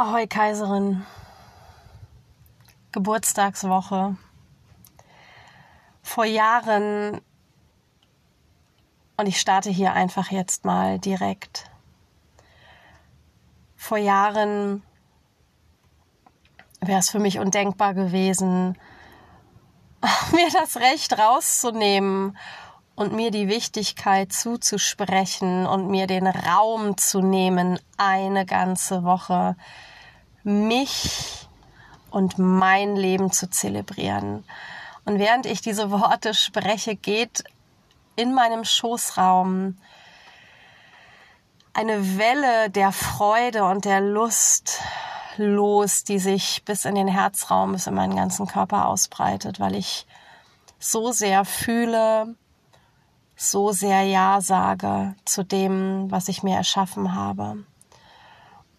Ahoi Kaiserin. Geburtstagswoche. Vor Jahren, und ich starte hier einfach jetzt mal direkt. Vor Jahren wäre es für mich undenkbar gewesen, mir das Recht rauszunehmen und mir die Wichtigkeit zuzusprechen und mir den Raum zu nehmen, eine ganze Woche mich und mein Leben zu zelebrieren. Und während ich diese Worte spreche, geht in meinem Schoßraum eine Welle der Freude und der Lust los, die sich bis in den Herzraum, bis in meinen ganzen Körper ausbreitet, weil ich so sehr fühle, so sehr Ja sage zu dem, was ich mir erschaffen habe.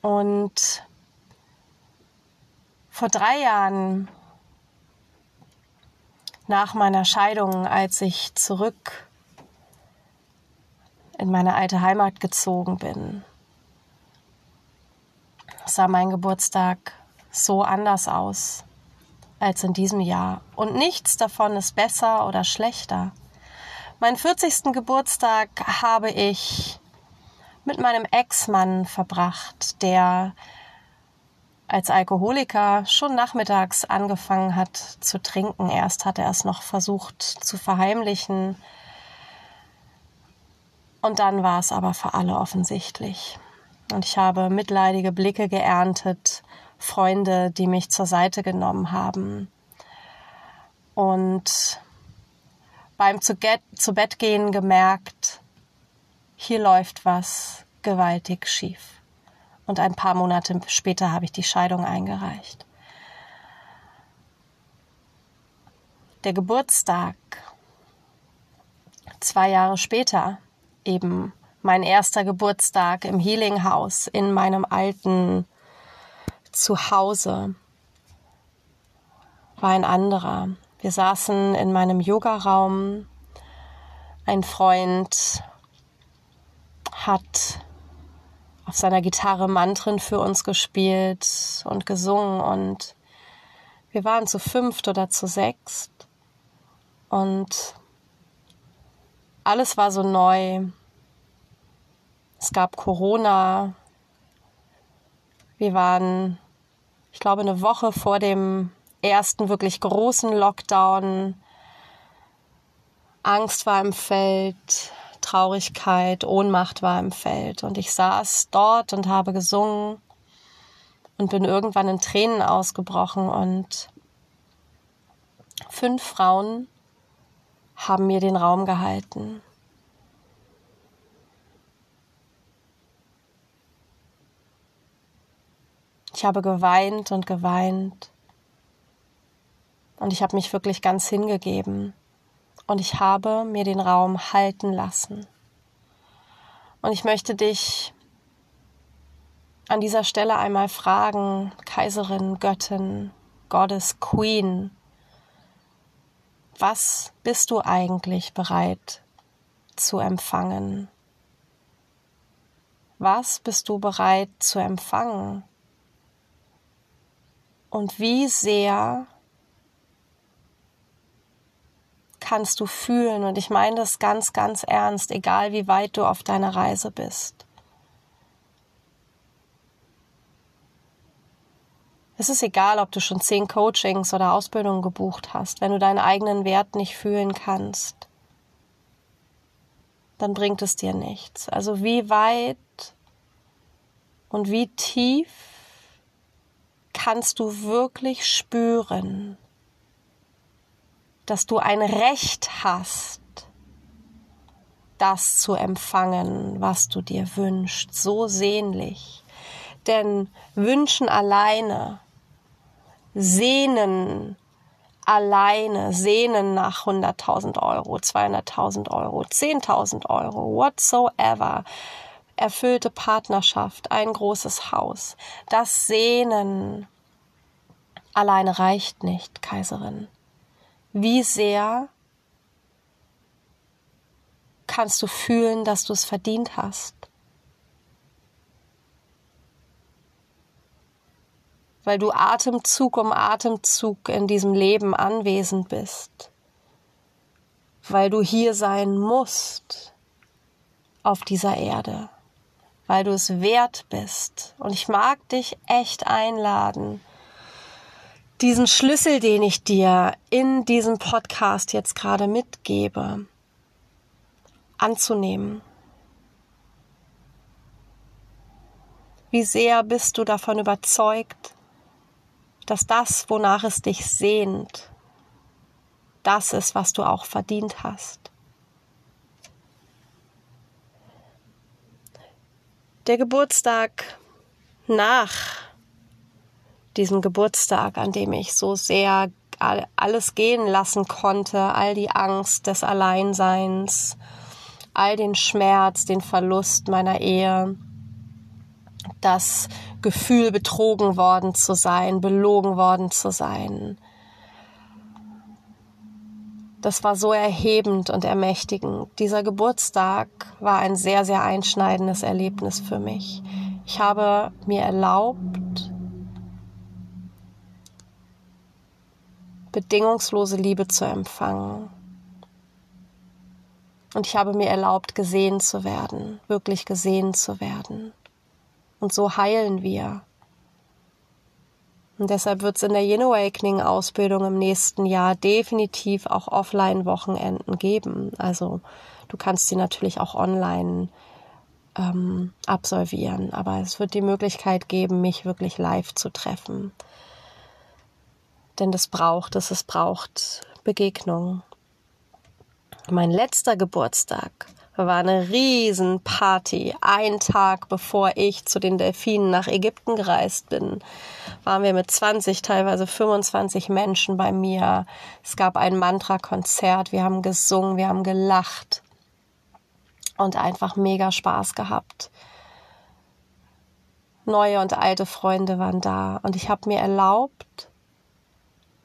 Und vor drei Jahren nach meiner Scheidung, als ich zurück in meine alte Heimat gezogen bin, sah mein Geburtstag so anders aus als in diesem Jahr. Und nichts davon ist besser oder schlechter. Meinen 40. Geburtstag habe ich mit meinem Ex-Mann verbracht, der als Alkoholiker schon nachmittags angefangen hat zu trinken. Erst hat er es noch versucht zu verheimlichen. Und dann war es aber für alle offensichtlich. Und ich habe mitleidige Blicke geerntet, Freunde, die mich zur Seite genommen haben. Und beim zu, get, zu Bett gehen gemerkt, hier läuft was gewaltig schief. Und ein paar Monate später habe ich die Scheidung eingereicht. Der Geburtstag, zwei Jahre später, eben mein erster Geburtstag im Healing House in meinem alten Zuhause, war ein anderer. Wir saßen in meinem Yogaraum. Ein Freund hat auf seiner Gitarre Mantren für uns gespielt und gesungen und wir waren zu fünft oder zu sechst und alles war so neu. Es gab Corona. Wir waren, ich glaube, eine Woche vor dem ersten wirklich großen Lockdown. Angst war im Feld, Traurigkeit, Ohnmacht war im Feld. Und ich saß dort und habe gesungen und bin irgendwann in Tränen ausgebrochen. Und fünf Frauen haben mir den Raum gehalten. Ich habe geweint und geweint. Und ich habe mich wirklich ganz hingegeben. Und ich habe mir den Raum halten lassen. Und ich möchte dich an dieser Stelle einmal fragen, Kaiserin, Göttin, Goddess, Queen, was bist du eigentlich bereit zu empfangen? Was bist du bereit zu empfangen? Und wie sehr kannst du fühlen. Und ich meine das ganz, ganz ernst, egal wie weit du auf deiner Reise bist. Es ist egal, ob du schon zehn Coachings oder Ausbildungen gebucht hast. Wenn du deinen eigenen Wert nicht fühlen kannst, dann bringt es dir nichts. Also wie weit und wie tief kannst du wirklich spüren, dass du ein Recht hast, das zu empfangen, was du dir wünschst, so sehnlich. Denn wünschen alleine, sehnen alleine, sehnen nach 100.000 Euro, 200.000 Euro, 10.000 Euro, whatsoever, erfüllte Partnerschaft, ein großes Haus, das Sehnen alleine reicht nicht, Kaiserin. Wie sehr kannst du fühlen, dass du es verdient hast? weil du Atemzug um Atemzug in diesem Leben anwesend bist, weil du hier sein musst auf dieser Erde, weil du es wert bist. Und ich mag dich echt einladen, diesen Schlüssel, den ich dir in diesem Podcast jetzt gerade mitgebe, anzunehmen. Wie sehr bist du davon überzeugt, dass das, wonach es dich sehnt, das ist, was du auch verdient hast. Der Geburtstag nach diesem Geburtstag, an dem ich so sehr alles gehen lassen konnte, all die Angst des Alleinseins, all den Schmerz, den Verlust meiner Ehe, das Gefühl, betrogen worden zu sein, belogen worden zu sein. Das war so erhebend und ermächtigend. Dieser Geburtstag war ein sehr, sehr einschneidendes Erlebnis für mich. Ich habe mir erlaubt, bedingungslose Liebe zu empfangen. Und ich habe mir erlaubt, gesehen zu werden, wirklich gesehen zu werden. Und so heilen wir. Und deshalb wird es in der Yin Awakening Ausbildung im nächsten Jahr definitiv auch Offline-Wochenenden geben. Also du kannst sie natürlich auch online ähm, absolvieren, aber es wird die Möglichkeit geben, mich wirklich live zu treffen. Denn das braucht es, es braucht Begegnung. Mein letzter Geburtstag war eine Riesenparty. Ein Tag bevor ich zu den Delfinen nach Ägypten gereist bin, waren wir mit 20, teilweise 25 Menschen bei mir. Es gab ein Mantra-Konzert. Wir haben gesungen, wir haben gelacht und einfach mega Spaß gehabt. Neue und alte Freunde waren da und ich habe mir erlaubt,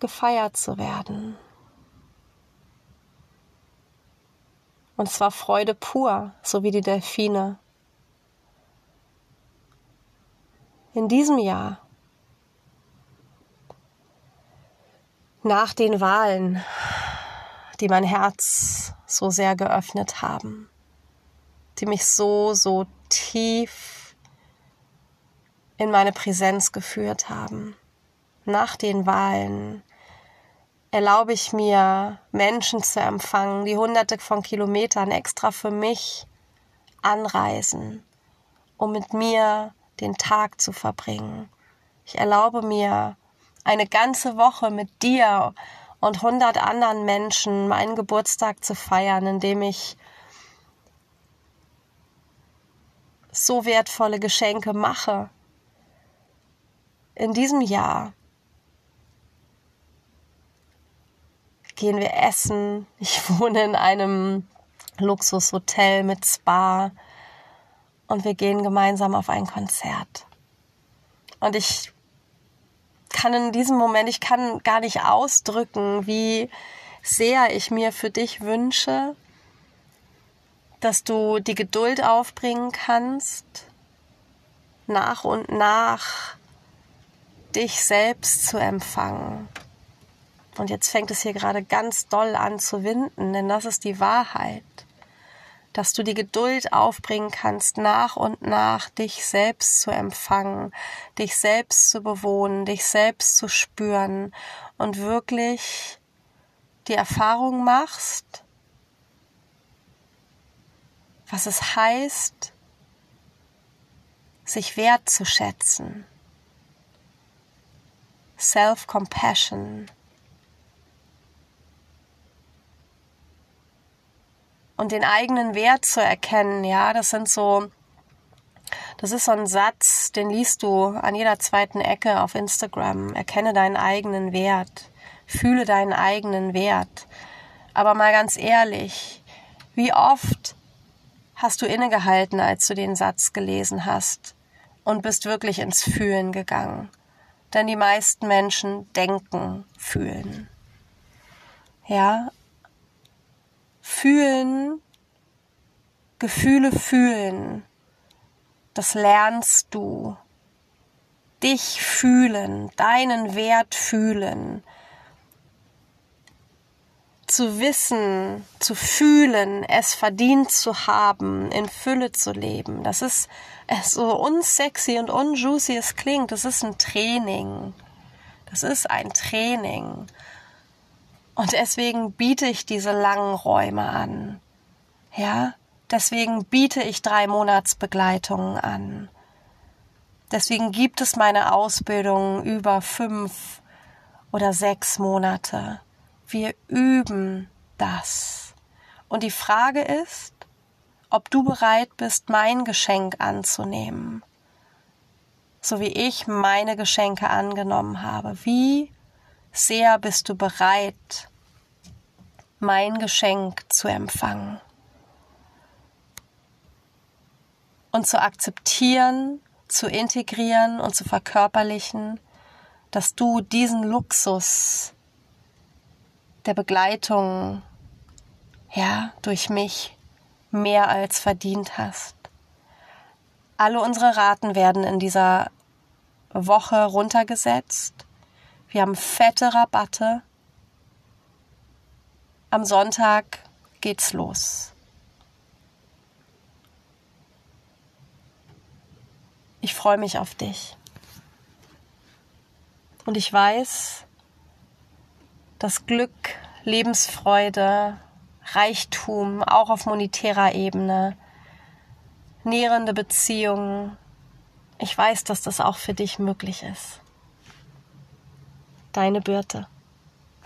gefeiert zu werden. Und es war Freude pur, so wie die Delfine. In diesem Jahr, nach den Wahlen, die mein Herz so sehr geöffnet haben, die mich so, so tief in meine Präsenz geführt haben, nach den Wahlen erlaube ich mir, Menschen zu empfangen, die hunderte von Kilometern extra für mich anreisen, um mit mir den Tag zu verbringen. Ich erlaube mir, eine ganze Woche mit dir und hundert anderen Menschen meinen Geburtstag zu feiern, indem ich so wertvolle Geschenke mache. In diesem Jahr gehen wir essen. Ich wohne in einem Luxushotel mit Spa und wir gehen gemeinsam auf ein Konzert. Und ich kann in diesem Moment, ich kann gar nicht ausdrücken, wie sehr ich mir für dich wünsche, dass du die Geduld aufbringen kannst, nach und nach dich selbst zu empfangen und jetzt fängt es hier gerade ganz doll an zu winden, denn das ist die Wahrheit, dass du die Geduld aufbringen kannst, nach und nach dich selbst zu empfangen, dich selbst zu bewohnen, dich selbst zu spüren und wirklich die Erfahrung machst, was es heißt, sich wertzuschätzen. Self-Compassion, und den eigenen Wert zu erkennen, ja, das sind so, das ist so ein Satz, den liest du an jeder zweiten Ecke auf Instagram. Erkenne deinen eigenen Wert, fühle deinen eigenen Wert. Aber mal ganz ehrlich, wie oft hast du innegehalten, als du den Satz gelesen hast und bist wirklich ins Fühlen gegangen? Denn die meisten Menschen denken, fühlen. Ja, Fühlen, Gefühle fühlen, das lernst du. dich fühlen, deinen Wert fühlen, zu wissen, zu fühlen, es verdient zu haben, in Fülle zu leben. Das ist so unsexy und unjuicy es klingt. Das ist ein Training. Das ist ein Training. Und deswegen biete ich diese langen Räume an. Ja, deswegen biete ich drei Monatsbegleitungen an. Deswegen gibt es meine Ausbildung über fünf oder sechs Monate. Wir üben das. Und die Frage ist, ob du bereit bist, mein Geschenk anzunehmen, so wie ich meine Geschenke angenommen habe. Wie sehr bist du bereit, mein Geschenk zu empfangen und zu akzeptieren, zu integrieren und zu verkörperlichen, dass du diesen Luxus der Begleitung, ja, durch mich mehr als verdient hast. Alle unsere Raten werden in dieser Woche runtergesetzt. Wir haben fette Rabatte. Am Sonntag geht's los. Ich freue mich auf dich. Und ich weiß, dass Glück, Lebensfreude, Reichtum, auch auf monetärer Ebene, nährende Beziehungen, ich weiß, dass das auch für dich möglich ist. Deine Birte.